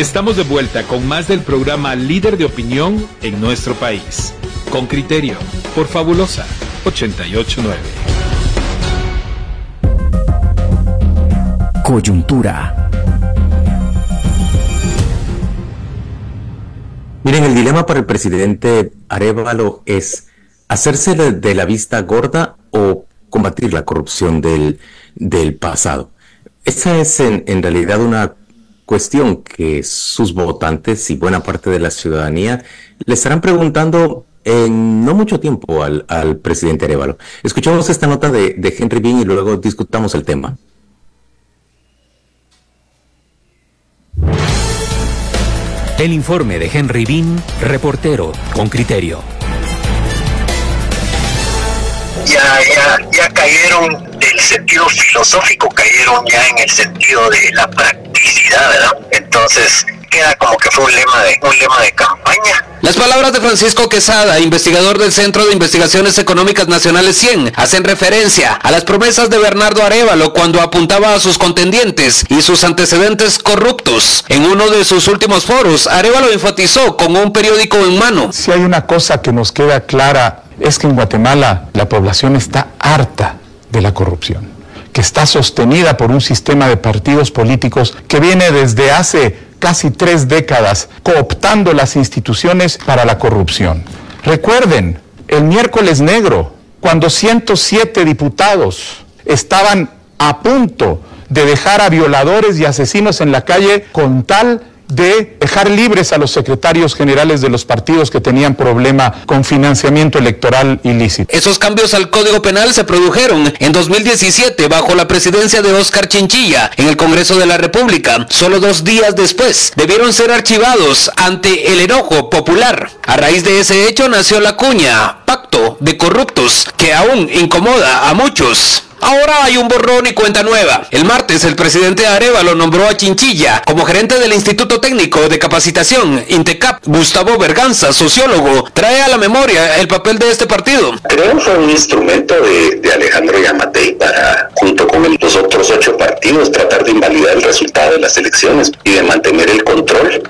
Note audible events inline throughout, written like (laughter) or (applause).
Estamos de vuelta con más del programa Líder de Opinión en nuestro país. Con criterio, por Fabulosa 889. Coyuntura. Miren, el dilema para el presidente Arevalo es hacerse de la vista gorda o combatir la corrupción del, del pasado. Esa es en, en realidad una cuestión que sus votantes y buena parte de la ciudadanía le estarán preguntando en no mucho tiempo al, al presidente Arevalo. Escuchamos esta nota de, de Henry Bean y luego discutamos el tema. El informe de Henry Bean, reportero con criterio. Ya, ya, ya cayeron del sentido filosófico, cayeron ya en el sentido de la practicidad, ¿verdad? Entonces queda como que fue un lema de, un lema de campaña. Las palabras de Francisco Quesada, investigador del Centro de Investigaciones Económicas Nacionales 100, hacen referencia a las promesas de Bernardo Arevalo cuando apuntaba a sus contendientes y sus antecedentes corruptos. En uno de sus últimos foros, Arevalo enfatizó con un periódico en mano. Si hay una cosa que nos queda clara es que en Guatemala la población está harta de la corrupción, que está sostenida por un sistema de partidos políticos que viene desde hace casi tres décadas cooptando las instituciones para la corrupción. Recuerden, el miércoles negro, cuando 107 diputados estaban a punto de dejar a violadores y asesinos en la calle con tal de dejar libres a los secretarios generales de los partidos que tenían problema con financiamiento electoral ilícito. Esos cambios al Código Penal se produjeron en 2017 bajo la presidencia de Oscar Chinchilla en el Congreso de la República. Solo dos días después debieron ser archivados ante el enojo popular. A raíz de ese hecho nació la cuña, pacto de corruptos, que aún incomoda a muchos. Ahora hay un borrón y cuenta nueva. El martes el presidente Arevalo nombró a Chinchilla como gerente del Instituto Técnico de Capacitación, INTECAP. Gustavo Berganza, sociólogo, trae a la memoria el papel de este partido. Creo que fue un instrumento de, Alejandro Yamatei para, junto con los otros ocho partidos, tratar de invalidar el resultado de las elecciones y de mantener el control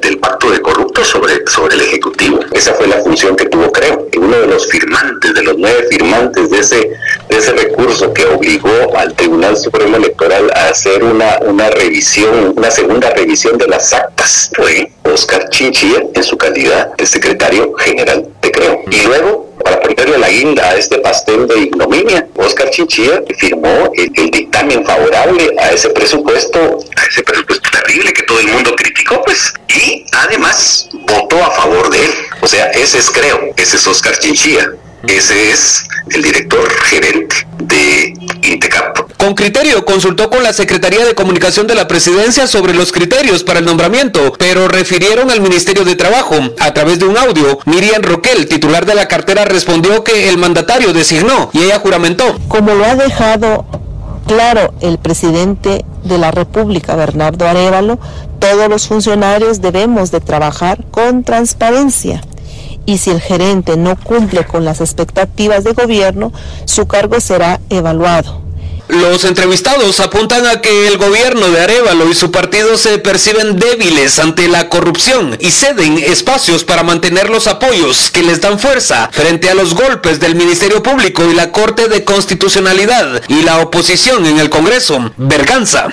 del, pacto de corruptos sobre, sobre el Ejecutivo. Esa fue la función que tuvo, creo. Uno de los firmantes, de los nueve firmantes de ese, de ese recurso que obligó al Tribunal Supremo Electoral a hacer una, una revisión, una segunda revisión de las actas, fue Oscar Chinchilla en su calidad de secretario general de Creo. Y luego para ponerle la guinda a este pastel de ignominia. Oscar Chinchilla firmó el, el dictamen favorable a ese presupuesto, a ese presupuesto terrible que todo el mundo criticó, pues, y además votó a favor de él. O sea, ese es creo, ese es Oscar Chinchilla. Ese es el director gerente de Intecap. Con criterio consultó con la Secretaría de Comunicación de la Presidencia sobre los criterios para el nombramiento, pero refirieron al Ministerio de Trabajo. A través de un audio, Miriam Roquel, titular de la cartera, respondió que el mandatario designó y ella juramentó. Como lo ha dejado claro el presidente de la República, Bernardo Arevalo, todos los funcionarios debemos de trabajar con transparencia. Y si el gerente no cumple con las expectativas de gobierno, su cargo será evaluado. Los entrevistados apuntan a que el gobierno de Arevalo y su partido se perciben débiles ante la corrupción y ceden espacios para mantener los apoyos que les dan fuerza frente a los golpes del Ministerio Público y la Corte de Constitucionalidad y la oposición en el Congreso. Berganza.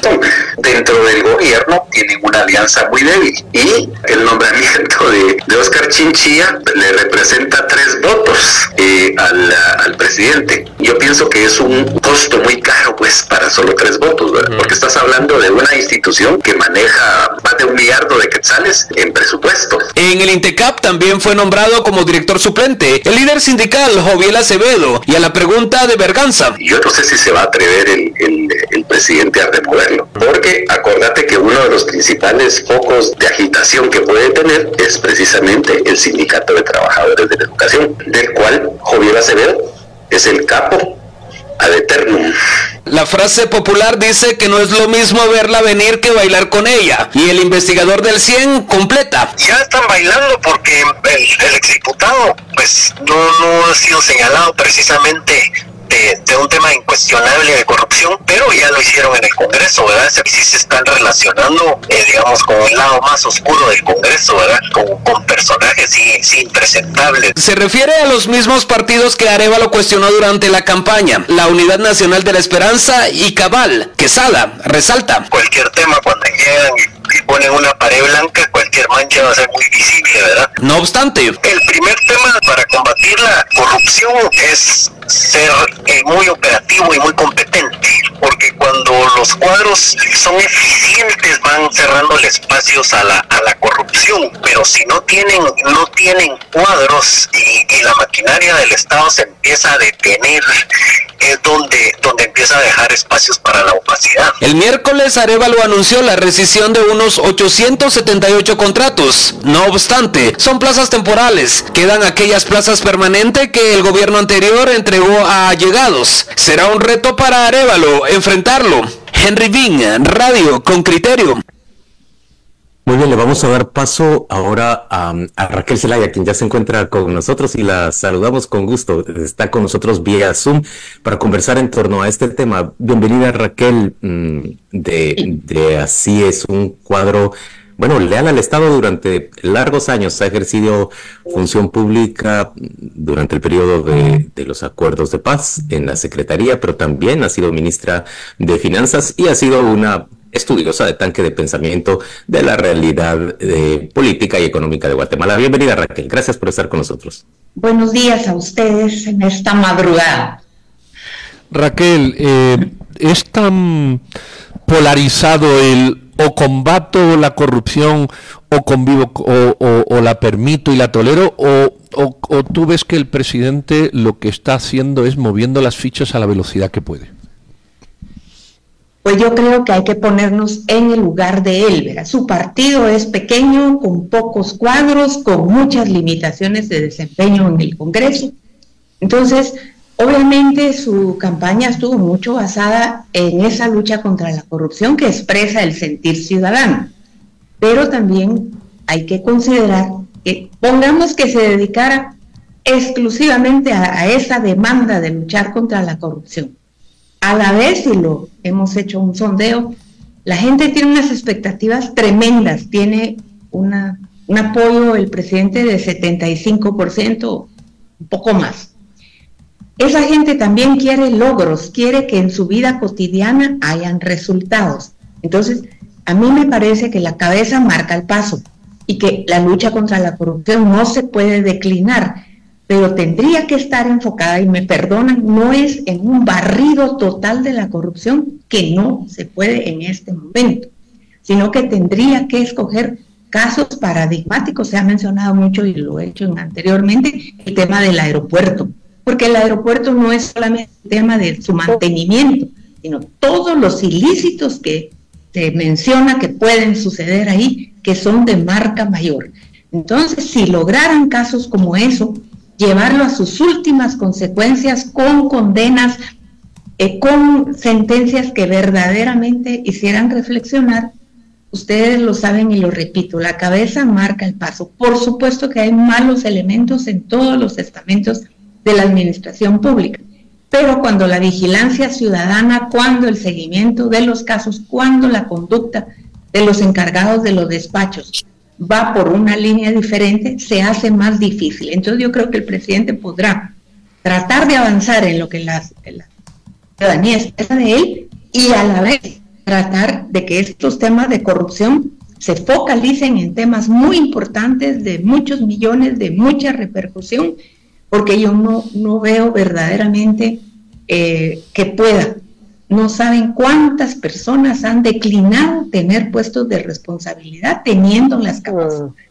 Dentro del gobierno tienen una alianza muy débil y el nombramiento de, Oscar Chinchilla le representa tres votos eh, al presidente. Yo pienso que es un costo muy caro pues para solo tres votos, ¿verdad? porque estás hablando de una institución que maneja más de un millardo de quetzales en presupuesto. En el INTECAP también fue nombrado como director suplente el líder sindical Joviel Acevedo y a la pregunta de Berganza. Yo no sé si se va a atrever el, el- el presidente a removerlo, porque acordate que uno de los principales focos de agitación que puede tener es precisamente el sindicato de trabajadores de la educación, del cual Joviel Acevedo es el capo ad eternum. La frase popular dice que no es lo mismo verla venir que bailar con ella. Y el investigador del 100 completa. Ya están bailando porque el, el exdiputado pues no, no ha sido señalado precisamente de, un tema incuestionable de corrupción, pero ya lo hicieron en el Congreso, ¿verdad? Si se están relacionando, eh, digamos, con el lado más oscuro del Congreso, ¿verdad? Con, con personajes impresentables. Se refiere a los mismos partidos que Arevalo cuestionó durante la campaña, la Unidad Nacional de la Esperanza y Cabal. Quesada resalta. Cualquier tema cuando llegan ponen una pared blanca, cualquier mancha va a ser muy visible, ¿verdad? No obstante, el primer tema para combatir la corrupción es ser eh, muy operativo y muy competente, porque cuando los cuadros son eficientes van cerrando espacios a la, a la corrupción, pero si no tienen, no tienen cuadros y, y la maquinaria del Estado se empieza a detener, es donde, donde empieza a dejar espacios para la opacidad. El miércoles Arevalo anunció la rescisión de unos 878 contratos. No obstante, son plazas temporales. Quedan aquellas plazas permanentes que el gobierno anterior entregó a allegados. Será un reto para Arevalo enfrentarlo. Henry Bean, Radio con criterio. Muy bien, le vamos a dar paso ahora a, Raquel Zelaya, quien ya se encuentra con nosotros y la saludamos con gusto. Está con nosotros vía Zoom para conversar en torno a este tema. Bienvenida Raquel, mm, de, Así es un cuadro, bueno, leal al Estado durante largos años. Ha ejercido función pública durante el periodo de los acuerdos de paz en la Secretaría, pero también ha sido ministra de Finanzas y ha sido una estudiosa de tanque de pensamiento de la realidad eh, política y económica de Guatemala. Bienvenida Raquel, gracias por estar con nosotros. Buenos días a ustedes en esta madrugada. Raquel, eh, ¿es tan polarizado el o combato la corrupción o convivo o, la permito y la tolero o, o tú ves que el presidente lo que está haciendo es moviendo las fichas a la velocidad que puede? Pues yo creo que hay que ponernos en el lugar de él. Su partido es pequeño, con pocos cuadros, con muchas limitaciones de desempeño en el Congreso. Entonces, obviamente su campaña estuvo mucho basada en esa lucha contra la corrupción que expresa el sentir ciudadano. Pero también hay que considerar que pongamos que se dedicara exclusivamente a esa demanda de luchar contra la corrupción a la vez, y lo hemos hecho un sondeo, la gente tiene unas expectativas tremendas, tiene un apoyo el presidente de 75%, un poco más. Esa gente también quiere logros, quiere que en su vida cotidiana hayan resultados. Entonces, a mí me parece que la cabeza marca el paso y que la lucha contra la corrupción no se puede declinar pero tendría que estar enfocada, y me perdonan, no es en un barrido total de la corrupción, que no se puede en este momento, sino que tendría que escoger casos paradigmáticos, se ha mencionado mucho y lo he hecho anteriormente, el tema del aeropuerto, porque el aeropuerto no es solamente el tema de su mantenimiento, sino todos los ilícitos que se menciona que pueden suceder ahí, que son de marca mayor. Entonces, si lograran casos como eso, llevarlo a sus últimas consecuencias con condenas, eh, con sentencias que verdaderamente hicieran reflexionar. Ustedes lo saben y lo repito, la cabeza marca el paso. Por supuesto que hay malos elementos en todos los estamentos de la administración pública, pero cuando la vigilancia ciudadana, cuando el seguimiento de los casos, cuando la conducta de los encargados de los despachos va por una línea diferente, se hace más difícil. Entonces yo creo que el presidente podrá tratar de avanzar en lo que la, ciudadanía espera de él y a la vez tratar de que estos temas de corrupción se focalicen en temas muy importantes de muchos millones, de mucha repercusión, porque yo no, no veo verdaderamente eh, que pueda no saben cuántas personas han declinado tener puestos de responsabilidad teniendo las capacidades. Mm.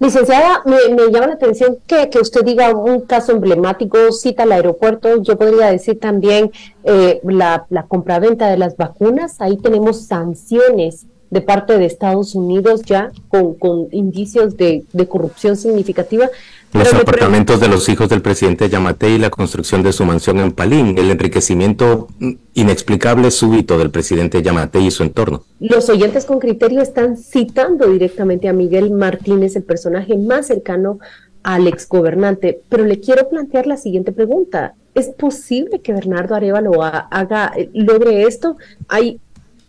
Licenciada, me, llama la atención que, usted diga un caso emblemático, cita el aeropuerto, yo podría decir también eh, la, la compraventa de las vacunas, ahí tenemos sanciones de parte de Estados Unidos ya con, con indicios de, de corrupción significativa. Los apartamentos de los hijos del presidente Yamate y la construcción de su mansión en Palín, el enriquecimiento inexplicable súbito del presidente Yamate y su entorno. Los oyentes con criterio están citando directamente a Miguel Martínez, el personaje más cercano al exgobernante, pero le quiero plantear la siguiente pregunta. ¿Es posible que Bernardo Arevalo haga, eh, logre esto? Hay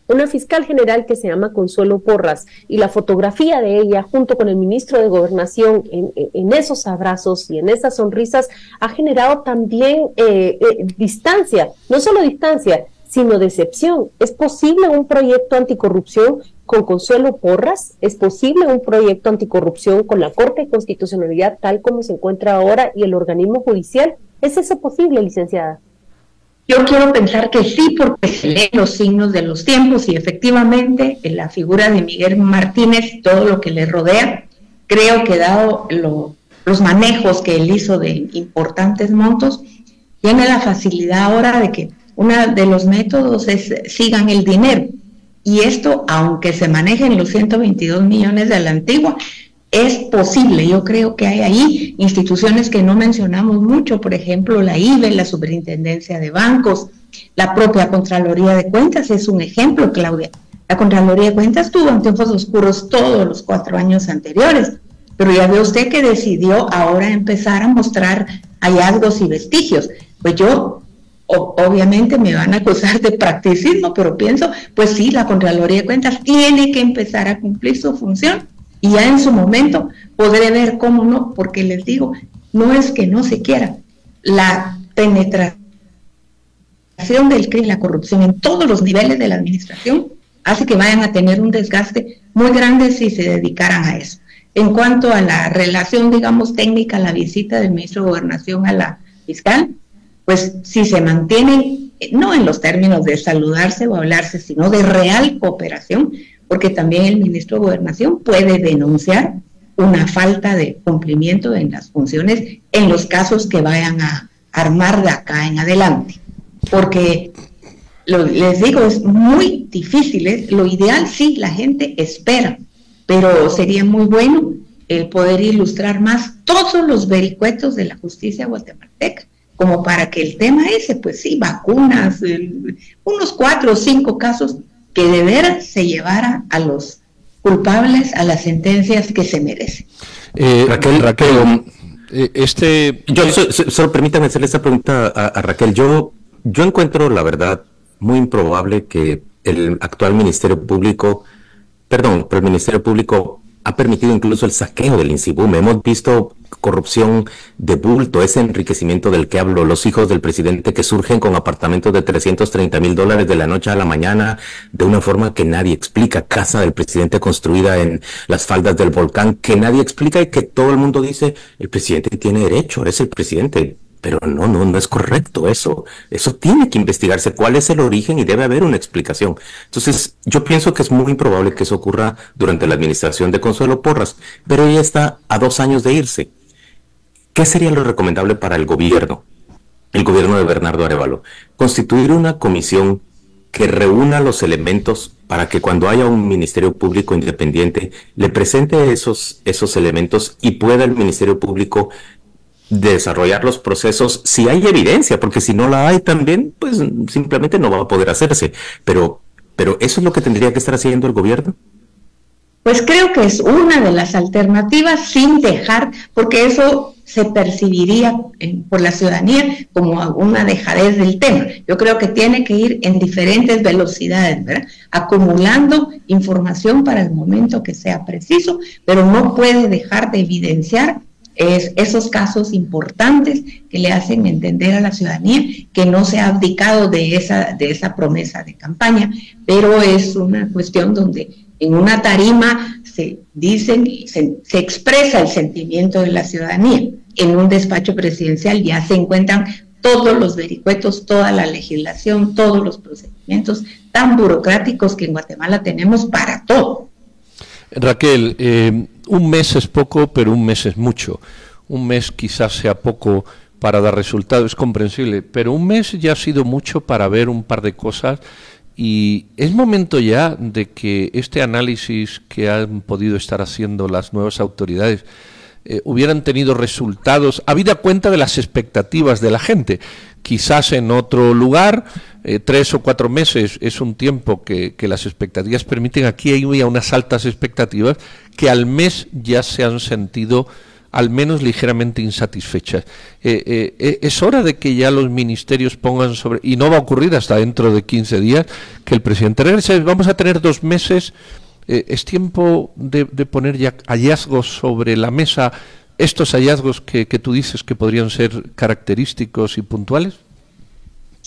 una fiscal general que se llama Consuelo Porras y la fotografía de ella junto con el ministro de Gobernación en, esos abrazos y en esas sonrisas ha generado también eh, eh, distancia, no solo distancia, sino decepción. ¿Es posible un proyecto anticorrupción con Consuelo Porras? ¿Es posible un proyecto anticorrupción con la Corte de Constitucionalidad tal como se encuentra ahora y el organismo judicial? ¿Es eso posible, licenciada? Yo quiero pensar que sí, porque se leen los signos de los tiempos y efectivamente en la figura de Miguel Martínez, todo lo que le rodea, creo que dado los manejos que él hizo de importantes montos, tiene la facilidad ahora de que uno de los métodos es sigan el dinero. Y esto, aunque se manejen los 122 millones de la antigua, es posible. Yo creo que hay ahí instituciones que no mencionamos mucho, por ejemplo, la IBE, la Superintendencia de Bancos, la propia Contraloría de Cuentas es un ejemplo, Claudia. La Contraloría de Cuentas tuvo anteojos oscuros todos los cuatro años anteriores, pero ya ve usted que decidió ahora empezar a mostrar hallazgos y vestigios. Pues yo obviamente me van a acusar de practicismo, pero pienso, pues sí, la Contraloría de Cuentas tiene que empezar a cumplir su función y ya en su momento podré ver cómo no, porque les digo, no es que no se quiera, la penetración del crimen la corrupción en todos los niveles de la administración hace que vayan a tener un desgaste muy grande si se dedicaran a eso. En cuanto a la relación, digamos, técnica, la visita del ministro de Gobernación a la fiscal, pues si se mantienen, eh, no en los términos de saludarse o hablarse, sino de real cooperación, porque también el ministro de Gobernación puede denunciar una falta de cumplimiento en las funciones en los casos que vayan a armar de acá en adelante. Porque les digo, es muy difícil, ¿eh? lo ideal sí, la gente espera, pero sería muy bueno el poder ilustrar más todos los vericuetos de la justicia guatemalteca, como para que el tema ese, pues sí, vacunas, unos cuatro o cinco casos que de veras se llevara a los culpables a las sentencias que se merecen. Eh, Raquel, Raquel, eh, este, yo solo permítame hacerle esa pregunta a, Raquel. Yo, yo encuentro la verdad muy improbable que el actual Ministerio Público, perdón, pero el Ministerio Público ha permitido incluso el saqueo del INSIBUM. Hemos visto corrupción de bulto, ese enriquecimiento del que hablo, los hijos del presidente que surgen con apartamentos de 330 mil dólares de la noche a la mañana de una forma que nadie explica, casa del presidente construida en las faldas del volcán, que nadie explica y que todo el mundo dice, el presidente tiene derecho, es el presidente. Pero no, no, no es correcto eso. Eso tiene que investigarse cuál es el origen y debe haber una explicación. Entonces, yo pienso que es muy improbable que eso ocurra durante la administración de Consuelo Porras, pero ella está a dos años de irse. ¿Qué sería lo recomendable para el gobierno, el gobierno de Bernardo Arevalo? Constituir una comisión que reúna los elementos para que cuando haya un Ministerio Público independiente le presente esos, esos elementos y pueda el Ministerio Público desarrollar los procesos si hay evidencia, porque si no la hay también, pues simplemente no va a poder hacerse. Pero, pero eso es lo que tendría que estar haciendo el gobierno. Pues creo que es una de las alternativas sin dejar, porque eso se percibiría eh, por la ciudadanía como una dejadez del tema. Yo creo que tiene que ir en diferentes velocidades, ¿verdad? Acumulando información para el momento que sea preciso, pero no puede dejar de evidenciar es esos casos importantes que le hacen entender a la ciudadanía que no se ha abdicado de esa, de esa promesa de campaña, pero es una cuestión donde en una tarima se dicen, se, se expresa el sentimiento de la ciudadanía. En un despacho presidencial ya se encuentran todos los vericuetos, toda la legislación, todos los procedimientos tan burocráticos que en Guatemala tenemos para todo. Raquel, eh, un mes es poco, pero un mes es mucho. Un mes quizás sea poco para dar resultados, es comprensible, pero un mes ya ha sido mucho para ver un par de cosas y es momento ya de que este análisis que han podido estar haciendo las nuevas autoridades eh, hubieran tenido resultados, habida cuenta de las expectativas de la gente. Quizás en otro lugar, eh, tres o cuatro meses es un tiempo que, las expectativas permiten. Aquí hay unas altas expectativas que al mes ya se han sentido al menos ligeramente insatisfechas. es hora de que ya los ministerios pongan sobre, y no va a ocurrir hasta dentro de 15 días, que el presidente regrese. Vamos a tener dos meses. Es tiempo de, poner ya hallazgos sobre la mesa, estos hallazgos que tú dices que podrían ser característicos y puntuales.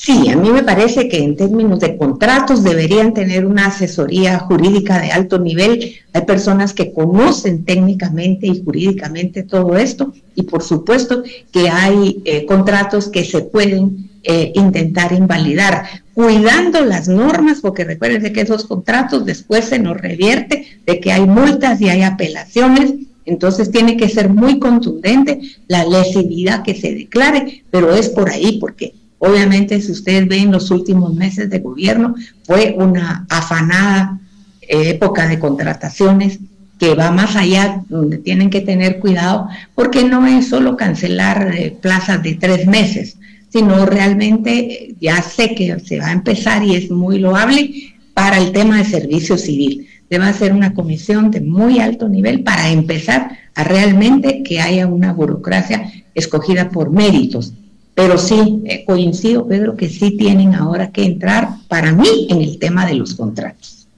Sí, a mí me parece que en términos de contratos deberían tener una asesoría jurídica de alto nivel. Hay personas que conocen técnicamente y jurídicamente todo esto y por supuesto que hay eh, contratos que se pueden eh, intentar invalidar, cuidando las normas, porque recuerden que esos contratos después se nos revierte de que hay multas y hay apelaciones entonces tiene que ser muy contundente la lesividad que se declare, pero es por ahí, porque Obviamente, si ustedes ven los últimos meses de gobierno, fue una afanada época de contrataciones que va más allá, donde tienen que tener cuidado, porque no es solo cancelar eh, plazas de tres meses, sino realmente eh, ya sé que se va a empezar y es muy loable para el tema de servicio civil. Debe ser una comisión de muy alto nivel para empezar a realmente que haya una burocracia escogida por méritos pero sí, eh, coincido, Pedro, que sí tienen ahora que entrar, para mí, en el tema de los contratos.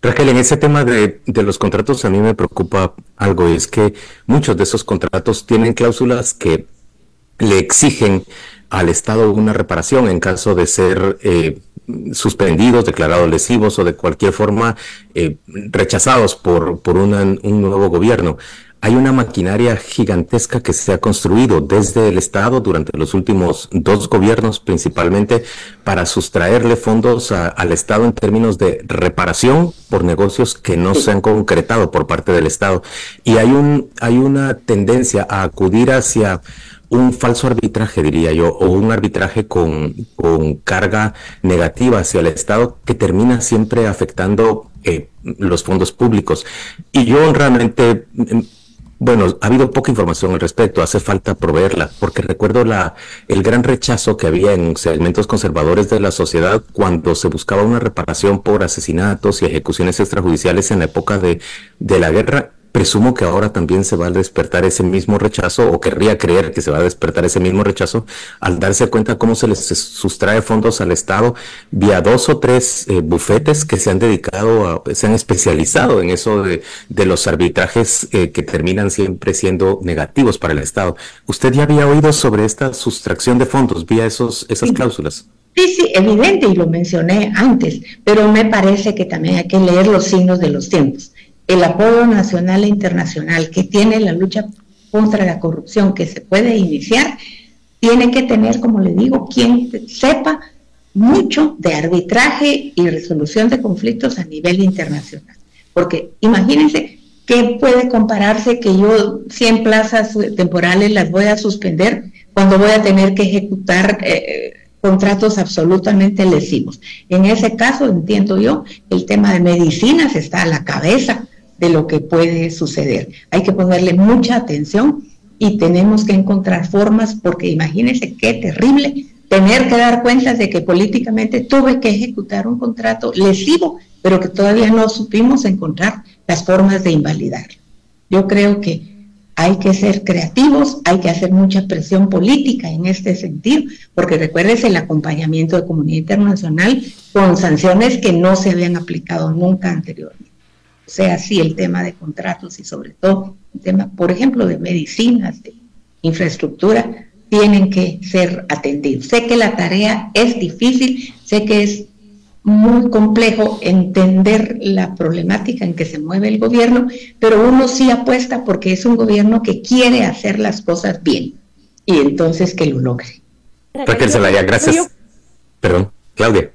Raquel, en ese tema de, los contratos a mí me preocupa algo, es que muchos de esos contratos tienen cláusulas que le exigen al Estado una reparación en caso de ser eh, suspendidos, declarados lesivos o de cualquier forma eh, rechazados por, por un nuevo gobierno hay una maquinaria gigantesca que se ha construido desde el Estado durante los últimos dos gobiernos principalmente para sustraerle fondos al Estado en términos de reparación por negocios que no se han concretado por parte del Estado. Y hay, un, hay una tendencia a acudir hacia un falso arbitraje, diría yo, o un arbitraje con, con carga negativa hacia el Estado que termina siempre afectando eh, los fondos públicos. Y yo realmente bueno, ha habido poca información al respecto, hace falta proveerla, porque recuerdo la, el gran rechazo que había en segmentos conservadores de la sociedad cuando se buscaba una reparación por asesinatos y ejecuciones extrajudiciales en la época de, de la guerra Presumo que ahora también se va a despertar ese mismo rechazo, o querría creer que se va a despertar ese mismo rechazo, al darse cuenta cómo se les sustrae fondos al Estado vía dos o tres eh, bufetes que se han dedicado, a, se han especializado en eso de, los arbitrajes eh, que terminan siempre siendo negativos para el Estado. ¿Usted ya había oído sobre esta sustracción de fondos vía esos, esas cláusulas? Sí, sí, evidente, y lo mencioné antes, pero me parece que también hay que leer los signos de los tiempos el apoyo nacional e internacional que tiene la lucha contra la corrupción que se puede iniciar, tiene que tener, como le digo, quien sepa mucho de arbitraje y resolución de conflictos a nivel internacional. Porque imagínense qué puede compararse que yo 100 plazas temporales las voy a suspender cuando voy a tener que ejecutar eh, contratos absolutamente lesivos. En ese caso, entiendo yo, el tema de medicinas está a la cabeza de lo que puede suceder. Hay que ponerle mucha atención y tenemos que encontrar formas, porque imagínense qué terrible tener que dar cuenta de que políticamente tuve que ejecutar un contrato lesivo, pero que todavía no supimos encontrar las formas de invalidar. Yo creo que hay que ser creativos, hay que hacer mucha presión política en este sentido, porque recuérdese el acompañamiento de comunidad internacional con sanciones que no se habían aplicado nunca anteriormente sea así el tema de contratos y sobre todo el tema, por ejemplo, de medicinas, de infraestructura, tienen que ser atendidos. Sé que la tarea es difícil, sé que es muy complejo entender la problemática en que se mueve el gobierno, pero uno sí apuesta porque es un gobierno que quiere hacer las cosas bien y entonces que lo logre. Raquel Zelaya, gracias. Perdón, Claudia.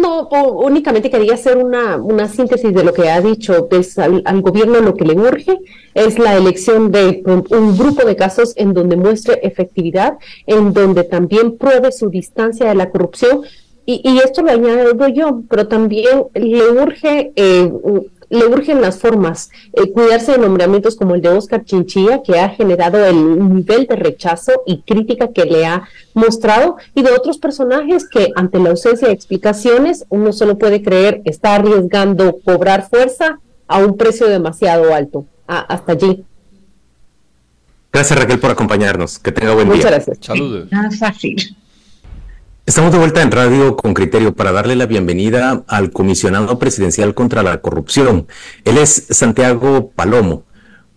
No, únicamente quería hacer una, una, síntesis de lo que ha dicho. Pues al, gobierno lo que le urge es la elección de un grupo de casos en donde muestre efectividad, en donde también pruebe su distancia de la corrupción. Y, y esto lo añado yo, pero también le urge eh, le urgen las formas, eh, cuidarse de nombramientos como el de Oscar Chinchilla, que ha generado el nivel de rechazo y crítica que le ha mostrado, y de otros personajes que ante la ausencia de explicaciones uno solo puede creer está arriesgando cobrar fuerza a un precio demasiado alto. hasta allí. Gracias Raquel por acompañarnos. Que tenga buen día. Muchas gracias. Saludos. Nada fácil. Estamos de vuelta en radio con criterio para darle la bienvenida al comisionado presidencial contra la corrupción. Él es Santiago Palomo,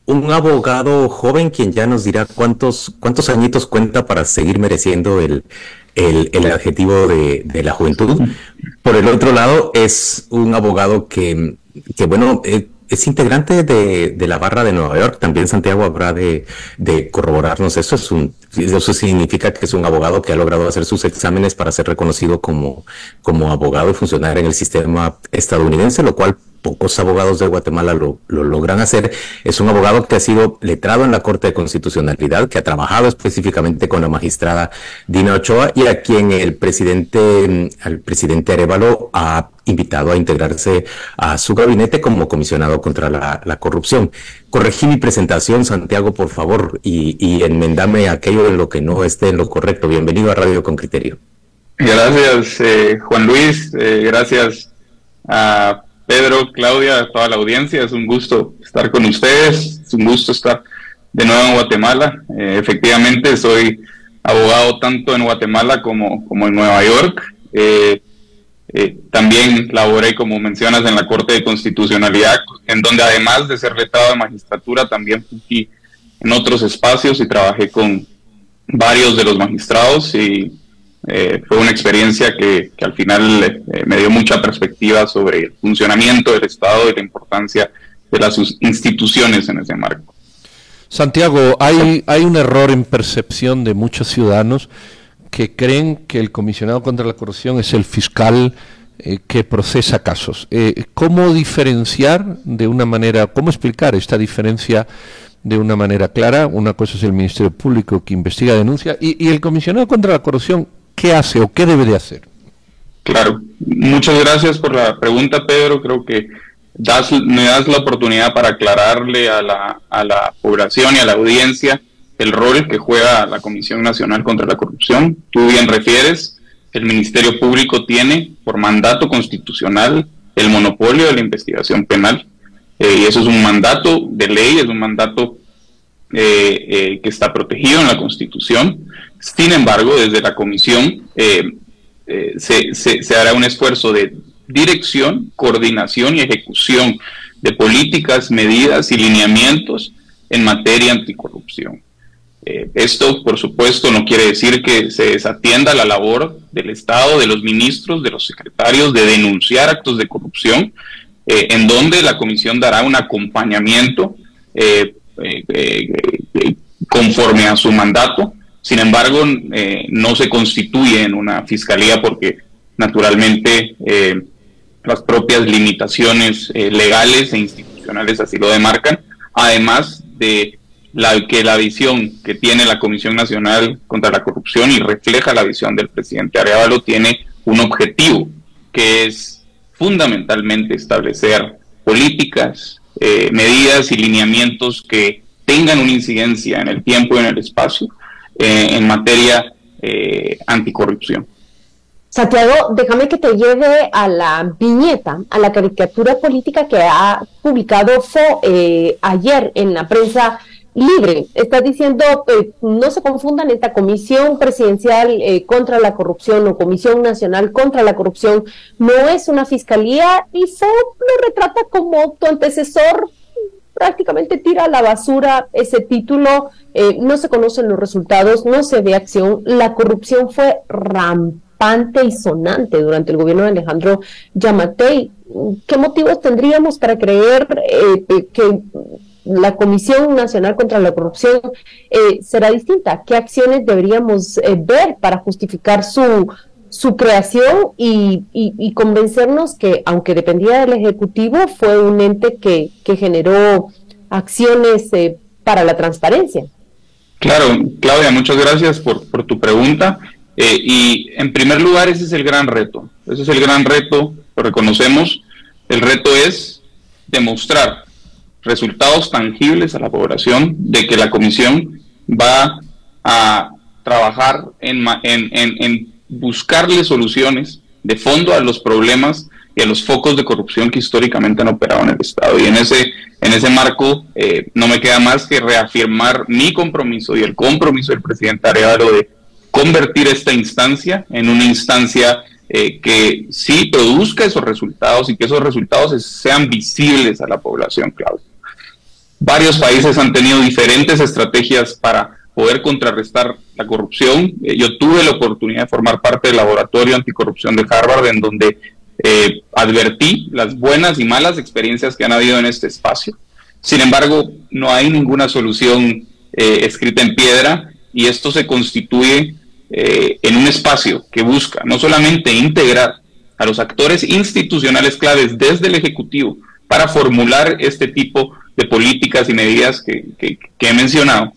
un abogado joven quien ya nos dirá cuántos, cuántos añitos cuenta para seguir mereciendo el, el, el adjetivo de, de, la juventud. Por el otro lado, es un abogado que, que bueno, eh, es integrante de, de, la barra de Nueva York. También Santiago habrá de, de, corroborarnos eso. Es un, eso significa que es un abogado que ha logrado hacer sus exámenes para ser reconocido como, como abogado y funcionar en el sistema estadounidense, lo cual pocos abogados de Guatemala lo, lo, logran hacer. Es un abogado que ha sido letrado en la Corte de Constitucionalidad, que ha trabajado específicamente con la magistrada Dina Ochoa y a quien el presidente, el presidente Arevalo ha invitado a integrarse a su gabinete como comisionado contra la, corrupción. Corregí mi presentación, Santiago, por favor, y, y enmendame aquello en lo que no esté en lo correcto. Bienvenido a Radio con Criterio. Gracias, eh, Juan Luis. Eh, gracias a Pedro, Claudia, a toda la audiencia. Es un gusto estar con ustedes. Es un gusto estar de nuevo en Guatemala. Eh, efectivamente, soy abogado tanto en Guatemala como, como en Nueva York. Eh, eh, también laboré, como mencionas, en la Corte de Constitucionalidad, en donde además de ser letrado de magistratura, también fui en otros espacios y trabajé con varios de los magistrados y eh, fue una experiencia que, al final eh, me dio mucha perspectiva sobre el funcionamiento del Estado y la importancia de las instituciones en ese marco. Santiago, hay, hay un error en percepción de muchos ciudadanos que creen que el comisionado contra la corrupción es el fiscal eh, que procesa casos. Eh, ¿Cómo diferenciar de una manera, cómo explicar esta diferencia de una manera clara? Una cosa es el Ministerio Público que investiga, denuncia, y, el comisionado contra la corrupción, ¿qué hace o qué debe de hacer? Claro, muchas gracias por la pregunta, Pedro. Creo que me das la oportunidad para aclararle a la, a la población y a la audiencia el rol que juega la Comisión Nacional contra la Corrupción. Tú bien refieres, el Ministerio Público tiene por mandato constitucional el monopolio de la investigación penal. Eh, y eso es un mandato de ley, es un mandato eh, eh, que está protegido en la Constitución. Sin embargo, desde la Comisión se, se hará un esfuerzo de dirección, coordinación y ejecución de políticas, medidas y lineamientos en materia anticorrupción. Eh, esto, por supuesto, no quiere decir que se desatienda la labor del Estado, de los ministros, de los secretarios, de denunciar actos de corrupción, eh, en donde la Comisión dará un acompañamiento eh, conforme a su mandato. Sin embargo, no se constituye en una fiscalía porque, naturalmente, las propias limitaciones legales e institucionales así lo demarcan, además de la, que la visión que tiene la Comisión Nacional contra la Corrupción y refleja la visión del presidente Arevalo tiene un objetivo que es fundamentalmente establecer políticas, eh, medidas y lineamientos que tengan una incidencia en el tiempo y en el espacio eh, en materia eh, anticorrupción. Santiago, déjame que te lleve a la viñeta, a la caricatura política que ha publicado FO ayer en la prensa libre. Está diciendo, no se confundan, esta Comisión Presidencial eh, contra la Corrupción o Comisión Nacional contra la Corrupción no es una fiscalía y FO lo retrata como tu antecesor prácticamente tira a la basura ese título, eh, no se conocen los resultados, no se ve acción, la corrupción fue rampante y sonante durante el gobierno de Alejandro Yamatei. ¿Qué motivos tendríamos para creer eh, que la Comisión Nacional contra la Corrupción eh, será distinta? ¿Qué acciones deberíamos eh, ver para justificar su, su creación y, y, y, convencernos que, aunque dependía del Ejecutivo, fue un ente que, que generó acciones eh, para la transparencia? Claro, Claudia, muchas gracias por, por tu pregunta. Eh, y en primer lugar, ese es el gran reto. Ese es el gran reto, lo reconocemos. El reto es demostrar resultados tangibles a la población de que la comisión va a trabajar en, en, en, buscarle soluciones de fondo a los problemas y a los focos de corrupción que históricamente han operado en el Estado. Y en ese, en ese marco eh, no me queda más que reafirmar mi compromiso y el compromiso del presidente Arevalo de convertir esta instancia en una instancia eh, que sí produzca esos resultados y que esos resultados sean visibles a la población, Claudio. Varios países han tenido diferentes estrategias para poder contrarrestar la corrupción. Eh, yo tuve la oportunidad de formar parte del laboratorio anticorrupción de Harvard, en donde eh, advertí las buenas y malas experiencias que han habido en este espacio. Sin embargo, no hay ninguna solución escrita en piedra y esto se constituye en un espacio que busca no solamente integrar a los actores institucionales claves desde el Ejecutivo para formular este tipo de políticas y medidas que he mencionado,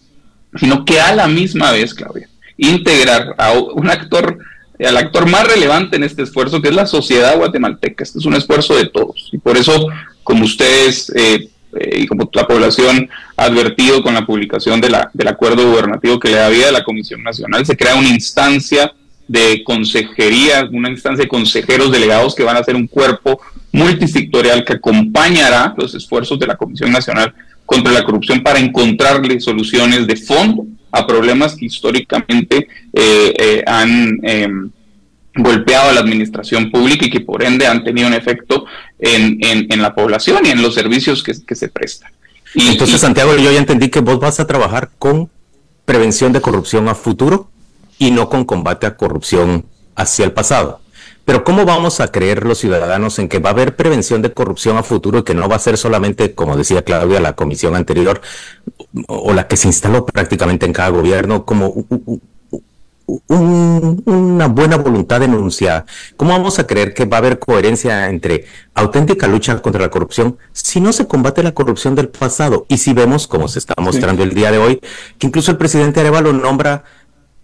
sino que a la misma vez, Claudia, integrar a un actor, al actor más relevante en este esfuerzo, que es la sociedad guatemalteca. Este es un esfuerzo de todos. Y por eso, como ustedes eh, eh, y como la población ha advertido con la publicación de la, del acuerdo gubernativo que le da vida a la Comisión Nacional, se crea una instancia de consejería, una instancia de consejeros delegados que van a ser un cuerpo multisectorial que acompañará los esfuerzos de la Comisión Nacional contra la corrupción para encontrarle soluciones de fondo a problemas que históricamente eh, eh, han em, golpeado a la administración pública y que por ende han tenido un efecto en, en, la población y en los servicios que, que se prestan. Y, Entonces, Santiago, yo ya entendí que vos vas a trabajar con prevención de corrupción a futuro y no con combate a corrupción hacia el pasado. Pero ¿cómo vamos a creer los ciudadanos en que va a haber prevención de corrupción a futuro y que no va a ser solamente, como decía Claudia, la comisión anterior o la que se instaló prácticamente en cada gobierno como una buena voluntad denunciada? ¿Cómo vamos a creer que va a haber coherencia entre auténtica lucha contra la corrupción si no se combate la corrupción del pasado? Y si vemos, como se está mostrando el día de hoy, que incluso el presidente Arevalo nombra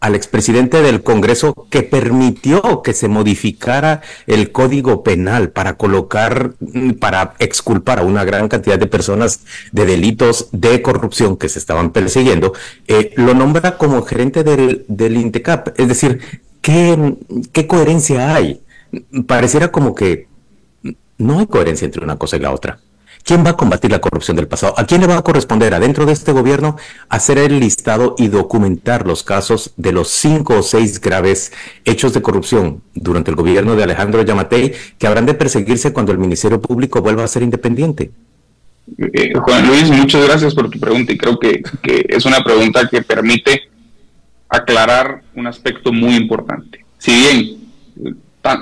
al expresidente del Congreso que permitió que se modificara el código penal para colocar, para exculpar a una gran cantidad de personas de delitos de corrupción que se estaban persiguiendo, eh, lo nombra como gerente del, del INTECAP. Es decir, ¿qué, ¿qué coherencia hay? Pareciera como que no hay coherencia entre una cosa y la otra. ¿Quién va a combatir la corrupción del pasado? ¿A quién le va a corresponder adentro de este gobierno hacer el listado y documentar los casos de los cinco o seis graves hechos de corrupción durante el gobierno de Alejandro Yamatei que habrán de perseguirse cuando el Ministerio Público vuelva a ser independiente? Eh, Juan Luis, muchas gracias por tu pregunta y creo que, que es una pregunta que permite aclarar un aspecto muy importante. Si bien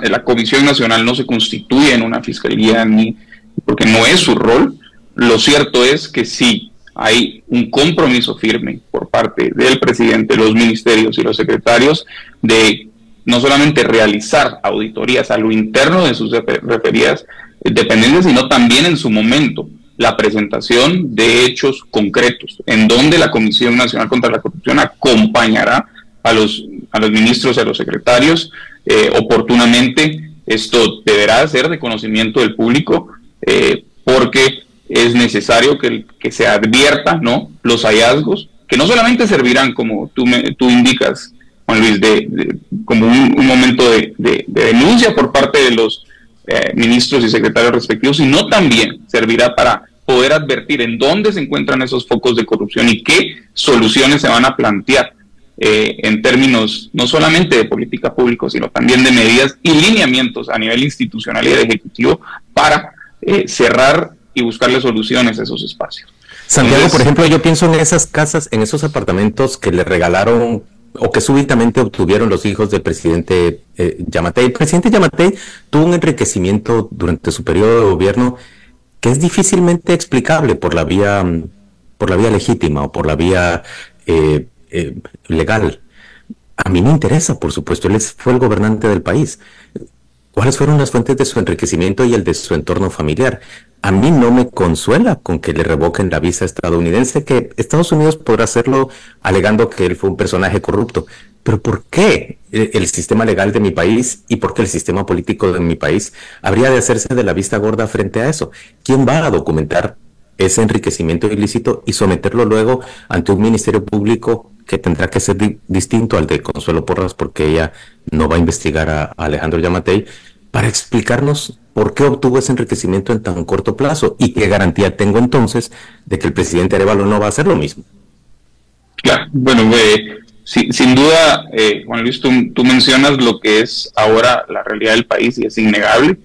la Comisión Nacional no se constituye en una fiscalía ni porque no es su rol. Lo cierto es que sí hay un compromiso firme por parte del presidente, los ministerios y los secretarios de no solamente realizar auditorías a lo interno de sus referidas dependencias, sino también en su momento la presentación de hechos concretos, en donde la Comisión Nacional contra la Corrupción acompañará a los, a los ministros y a los secretarios eh, oportunamente. Esto deberá ser de conocimiento del público eh, porque es necesario que, se advierta ¿no? los hallazgos, que no solamente servirán, como tú, me, tú indicas, Juan Luis, de, como un, momento de, denuncia por parte de los eh, ministros y secretarios respectivos, sino también servirá para poder advertir en dónde se encuentran esos focos de corrupción y qué soluciones se van a plantear eh, en términos no solamente de política pública, sino también de medidas y lineamientos a nivel institucional y de ejecutivo para eh, cerrar y buscarle soluciones a esos espacios. Santiago, por ejemplo, yo pienso en esas casas, en esos apartamentos que le regalaron o que súbitamente obtuvieron los hijos del presidente eh, Yamatei. El presidente Yamatei tuvo un enriquecimiento durante su periodo de gobierno que es difícilmente explicable por la vía, por la vía legítima o por la vía eh, eh, legal. A mí me interesa, por supuesto, él fue el gobernante del país. ¿Cuáles fueron las fuentes de su enriquecimiento y el de su entorno familiar? A mí no me consuela con que le revoquen la visa estadounidense, que Estados Unidos podrá hacerlo alegando que él fue un personaje corrupto. Pero ¿por qué el sistema legal de mi país y por qué el sistema político de mi país habría de hacerse de la vista gorda frente a eso? ¿Quién va a documentar ese enriquecimiento ilícito y someterlo luego ante un ministerio público que tendrá que ser distinto al de Consuelo Porras porque ella no va a investigar a, Alejandro Yamatei para explicarnos ¿por qué obtuvo ese enriquecimiento en tan corto plazo? ¿Y qué garantía tengo entonces de que el presidente Arevalo no va a hacer lo mismo? Claro, bueno, eh, sin duda, eh, Juan Luis, tú, tú, mencionas lo que es ahora la realidad del país y es innegable.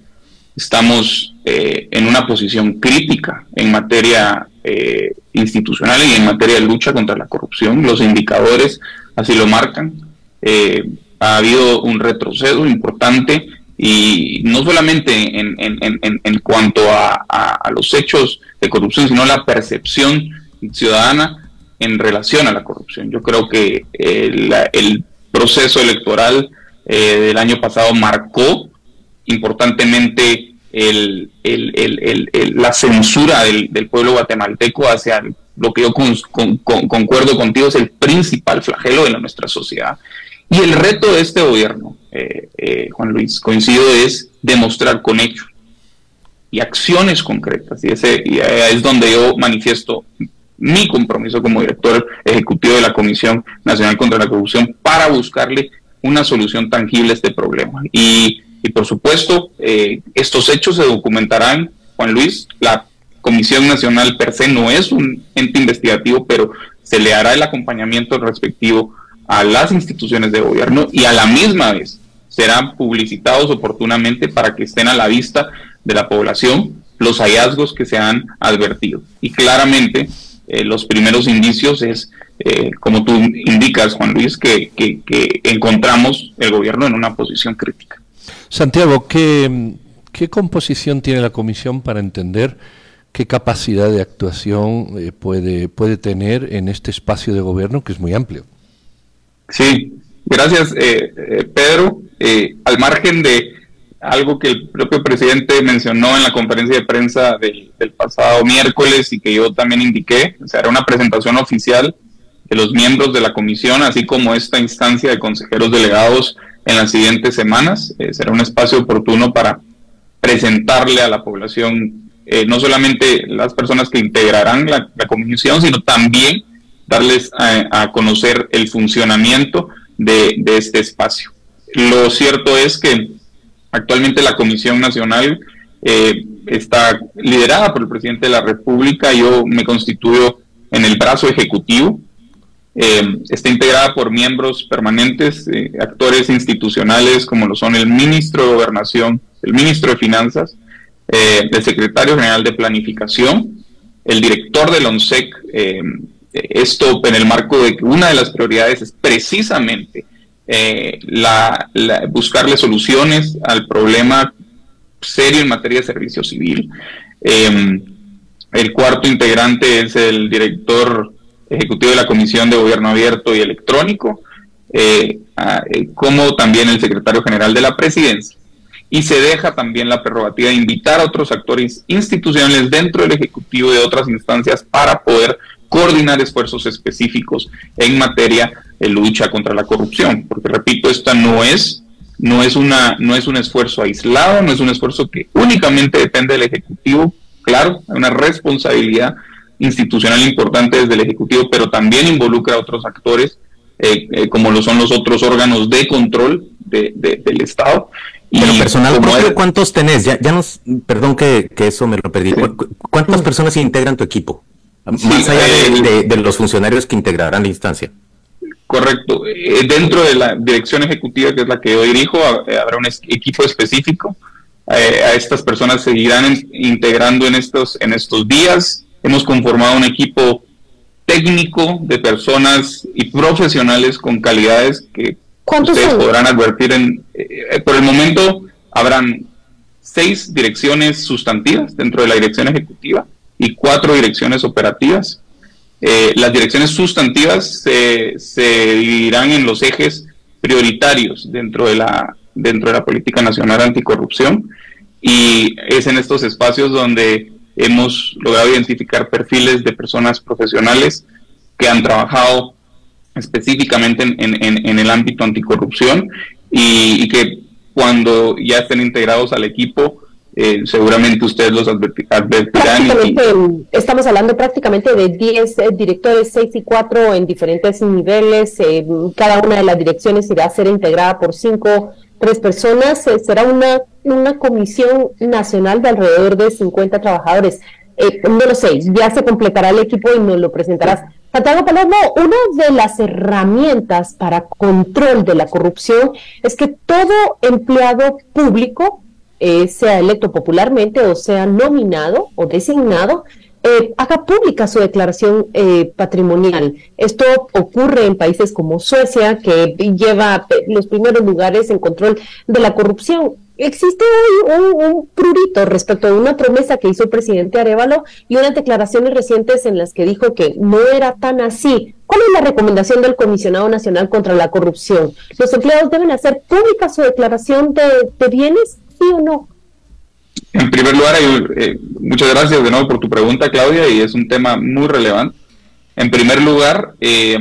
Estamos eh, en una posición crítica en materia eh, institucional y en materia de lucha contra la corrupción. Los indicadores así lo marcan. Eh, ha habido un retroceso importante y no solamente en, en, cuanto a, a, los hechos de corrupción, sino la percepción ciudadana en relación a la corrupción. Yo creo que el, el proceso electoral eh, del año pasado marcó importantemente el, la censura del, pueblo guatemalteco hacia lo que yo concuerdo contigo es el principal flagelo de nuestra sociedad. Y el reto de este gobierno, eh, eh, Juan Luis, coincido, es demostrar con hechos y acciones concretas. Y ese es donde yo manifiesto mi compromiso como director ejecutivo de la Comisión Nacional contra la Corrupción para buscarle una solución tangible a este problema. Y, por supuesto, eh, estos hechos se documentarán, Juan Luis, la Comisión Nacional per se no es un ente investigativo, pero se le hará el acompañamiento respectivo a las instituciones de gobierno y a la misma vez serán publicitados oportunamente para que estén a la vista de la población los hallazgos que se han advertido. Y claramente eh, los primeros indicios es, eh, como tú indicas, Juan Luis, que, encontramos el gobierno en una posición crítica. Santiago, ¿qué, ¿qué composición tiene la comisión para entender qué capacidad de actuación eh, puede, puede tener en este espacio de gobierno que es muy amplio? Sí, gracias, eh, eh, Pedro. Eh, al margen de algo que el propio presidente mencionó en la conferencia de prensa del, pasado miércoles y que yo también indiqué, se hará una presentación oficial de los miembros de la comisión, así como esta instancia de consejeros delegados en las siguientes semanas. será un espacio oportuno para presentarle a la población no solamente las personas que integrarán la comisión, sino también darles a, conocer el funcionamiento de, este espacio. Lo cierto es que actualmente la Comisión Nacional eh, está liderada por el presidente de la República, yo me constituyo en el brazo ejecutivo, eh, está integrada por miembros permanentes, eh, actores institucionales como lo son el ministro de Gobernación, el ministro de Finanzas, el secretario general de Planificación, el director del ONSEC, esto en el marco de que una de las prioridades es precisamente eh, la, buscarle soluciones al problema serio en materia de servicio civil. El cuarto integrante es el director ejecutivo de la Comisión de Gobierno Abierto y Electrónico, eh, eh, como también el secretario general de la Presidencia. Y se deja también la prerrogativa de invitar a otros actores institucionales dentro del Ejecutivo de otras instancias para poder coordinar esfuerzos específicos en materia de lucha contra la corrupción, porque repito, esta no es no es una no es un esfuerzo aislado, no es un esfuerzo que únicamente depende del ejecutivo, claro, hay una responsabilidad institucional importante desde el ejecutivo, pero también involucra a otros actores eh, eh, como lo son los otros órganos de control del Estado. Y Pero personal ¿cuántos tenés? Ya, ya nos, perdón que, eso me lo perdí. ¿Cuántas personas integran tu equipo? más allá eh, de, los funcionarios que integrarán la instancia. Correcto. Dentro de la dirección ejecutiva, que es la que yo dirijo, habrá un equipo específico. a estas personas seguirán integrando en estos, en estos días. Hemos conformado un equipo técnico de personas y profesionales con calidades que ustedes podrán advertir en por el momento habrán seis direcciones sustantivas dentro de la dirección ejecutiva y cuatro direcciones operativas. Eh, las direcciones sustantivas se, se, dividirán en los ejes prioritarios dentro de la dentro de la política nacional anticorrupción y es en estos espacios donde hemos logrado identificar perfiles de personas profesionales que han trabajado específicamente en, en, en el ámbito anticorrupción y, y, que cuando ya estén integrados al equipo eh, seguramente ustedes los advertirán. Estamos hablando prácticamente de 10 eh, directores, 6 y 4 en diferentes niveles. Eh, cada una de las direcciones irá a ser integrada por 5, 3 personas. será una una comisión nacional de alrededor de 50 trabajadores. Eh, no lo sé, ya se completará el equipo y nos lo presentarás. Santiago Palomo, una de las herramientas para control de la corrupción es que todo empleado público, eh, sea electo popularmente o sea nominado o designado, eh, haga pública su declaración eh, patrimonial. Esto ocurre en países como Suecia, que lleva los primeros lugares en control de la corrupción. Existe hoy un, prurito respecto a una promesa que hizo el presidente Arevalo y unas declaraciones recientes en las que dijo que no era tan así. ¿Cuál es la recomendación del Comisionado Nacional contra la Corrupción? ¿Los empleados deben hacer pública su declaración de, bienes, sí o no? En primer lugar, eh, muchas gracias de nuevo por tu pregunta, Claudia, y es un tema muy relevante. En primer lugar, eh,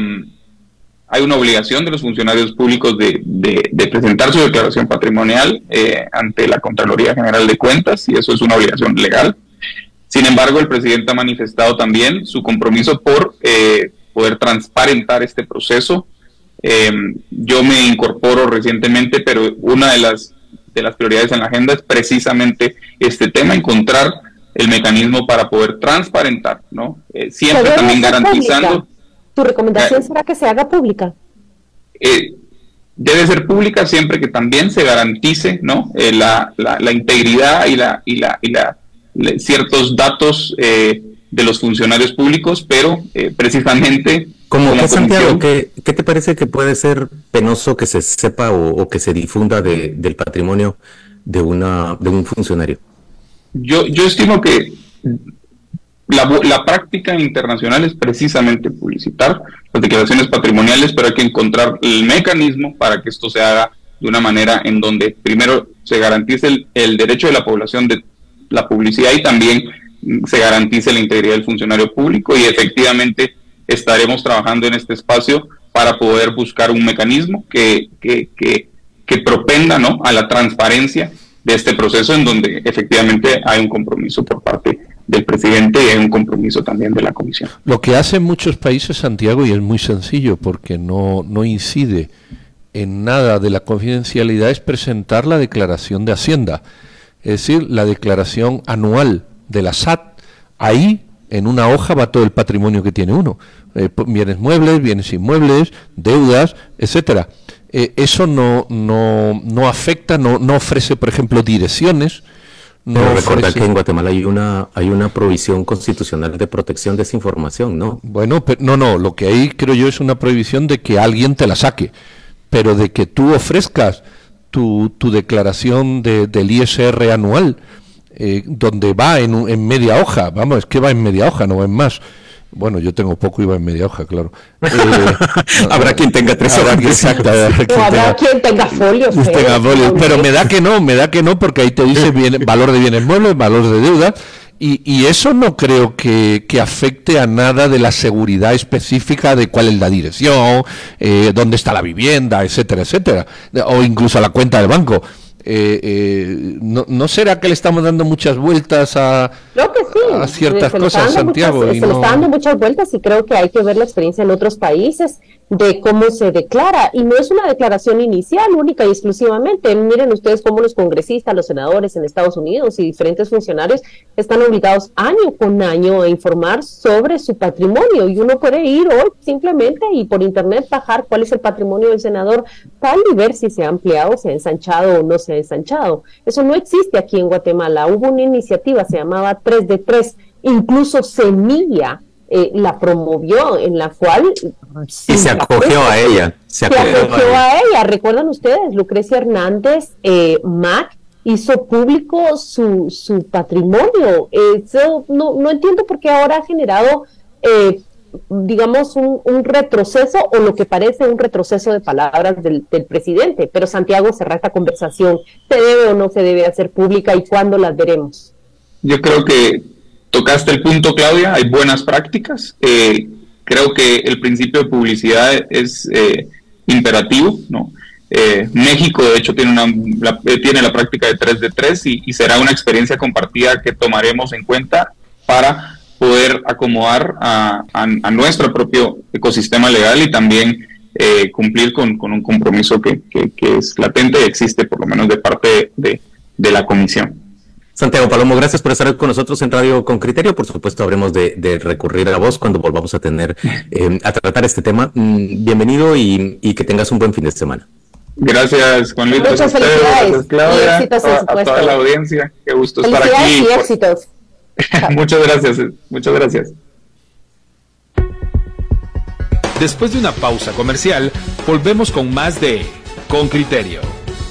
hay una obligación de los funcionarios públicos de, presentar su declaración patrimonial eh, ante la Contraloría General de Cuentas y eso es una obligación legal. Sin embargo, el presidente ha manifestado también su compromiso por eh, poder transparentar este proceso. Eh, yo me incorporo recientemente, pero una de las, de las prioridades en la agenda es precisamente este tema, encontrar el mecanismo para poder transparentar, ¿no? siempre también garantizando... ¿Tu recomendación será que se haga pública? Eh, debe ser pública siempre que también se garantice ¿no? Eh, la, la, integridad y, la, y, la, y la, ciertos datos eh, de los funcionarios públicos, pero precisamente... Como, Santiago, ¿qué, ¿qué, te parece que puede ser penoso que se sepa o, que se difunda de, del patrimonio de, una, de un funcionario? Yo, yo estimo que la, práctica internacional es precisamente publicitar las declaraciones patrimoniales, pero hay que encontrar el mecanismo para que esto se haga de una manera en donde primero se garantice el, derecho de la población de la publicidad y también se garantice la integridad del funcionario público y efectivamente estaremos trabajando en este espacio para poder buscar un mecanismo que, que, que, que propenda ¿no? a la transparencia de este proceso en donde efectivamente hay un compromiso por parte del presidente y hay un compromiso también de la comisión. Lo que hacen muchos países, Santiago, y es muy sencillo porque no, no incide en nada de la confidencialidad, es presentar la declaración de Hacienda, es decir, la declaración anual de la SAT. Ahí, en una hoja, va todo el patrimonio que tiene uno. Eh, bienes muebles, bienes inmuebles, deudas, etcétera. Eh, eso no, no, no afecta, no, no ofrece, por ejemplo, direcciones, no Pero recordar que en Guatemala hay una hay una provisión constitucional de protección de esa información, ¿no? Bueno, pero, no, no, lo que hay creo yo es una prohibición de que alguien te la saque, pero de que tú ofrezcas tu, tu declaración de, del ISR anual, eh, donde va en, en media hoja, vamos, es que va en media hoja, no va en más. Bueno, yo tengo poco, iba en media hoja, claro. (laughs) Eh, (laughs) habrá quien tenga tres hojas. Exacto. Habrá, quien, tenga folios. Pero me da que no, me da que no, porque ahí te dice bien, valor de bienes muebles, valor de deuda. Y, y eso no creo que, que, afecte a nada de la seguridad específica de cuál es la dirección, eh, dónde está la vivienda, etcétera, etcétera. O incluso a la cuenta del banco. Eh, eh, no, ¿no, será que le estamos dando muchas vueltas a, a ciertas cosas, Santiago? se le está dando muchas vueltas y creo que hay que ver la experiencia en otros países de cómo se declara. Y no es una declaración inicial, única y exclusivamente. Miren ustedes cómo los congresistas, los senadores en Estados Unidos y diferentes funcionarios están obligados año con año a informar sobre su patrimonio. Y uno puede ir hoy simplemente y por internet bajar cuál es el patrimonio del senador tal y ver si se ha ampliado, se ha ensanchado o no se ha ensanchado. Eso no existe aquí en Guatemala. Hubo una iniciativa, se llamaba 3 de 3, incluso Semilla eh, la promovió, en la cual... Y se acogió a ella. Se acogió, a, ella. ¿Recuerdan ustedes? Lucrecia Hernández, eh, Mac, hizo público su, su patrimonio. Eso no, no entiendo por qué ahora ha generado, eh, digamos, un, un, retroceso o lo que parece un retroceso de palabras del, del presidente. Pero Santiago cerra esta conversación. ¿Se debe o no se debe hacer pública y cuándo las veremos? Yo creo que tocaste el punto, Claudia, hay buenas prácticas. Eh, creo que el principio de publicidad es eh, imperativo, ¿no? Eh, México, de hecho, tiene, una, la, tiene la práctica de 3 de 3 y, será una experiencia compartida que tomaremos en cuenta para poder acomodar a, nuestro propio ecosistema legal y también cumplir con, un compromiso que, es latente y existe, por lo menos de parte de la comisión. Santiago Palomo, gracias por estar con nosotros en Radio con Criterio. Por supuesto, habremos de, recurrir a vos cuando volvamos a tener eh, a tratar este tema. Mm, bienvenido y, que tengas un buen fin de semana. Gracias, Juan Luis. Muchas felicidades. Claudia, a, toda la audiencia. Qué gusto estar aquí. Y éxitos. (laughs) muchas gracias, muchas gracias. Después de una pausa comercial, volvemos con más de Con Criterio,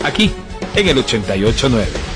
aquí en el 889.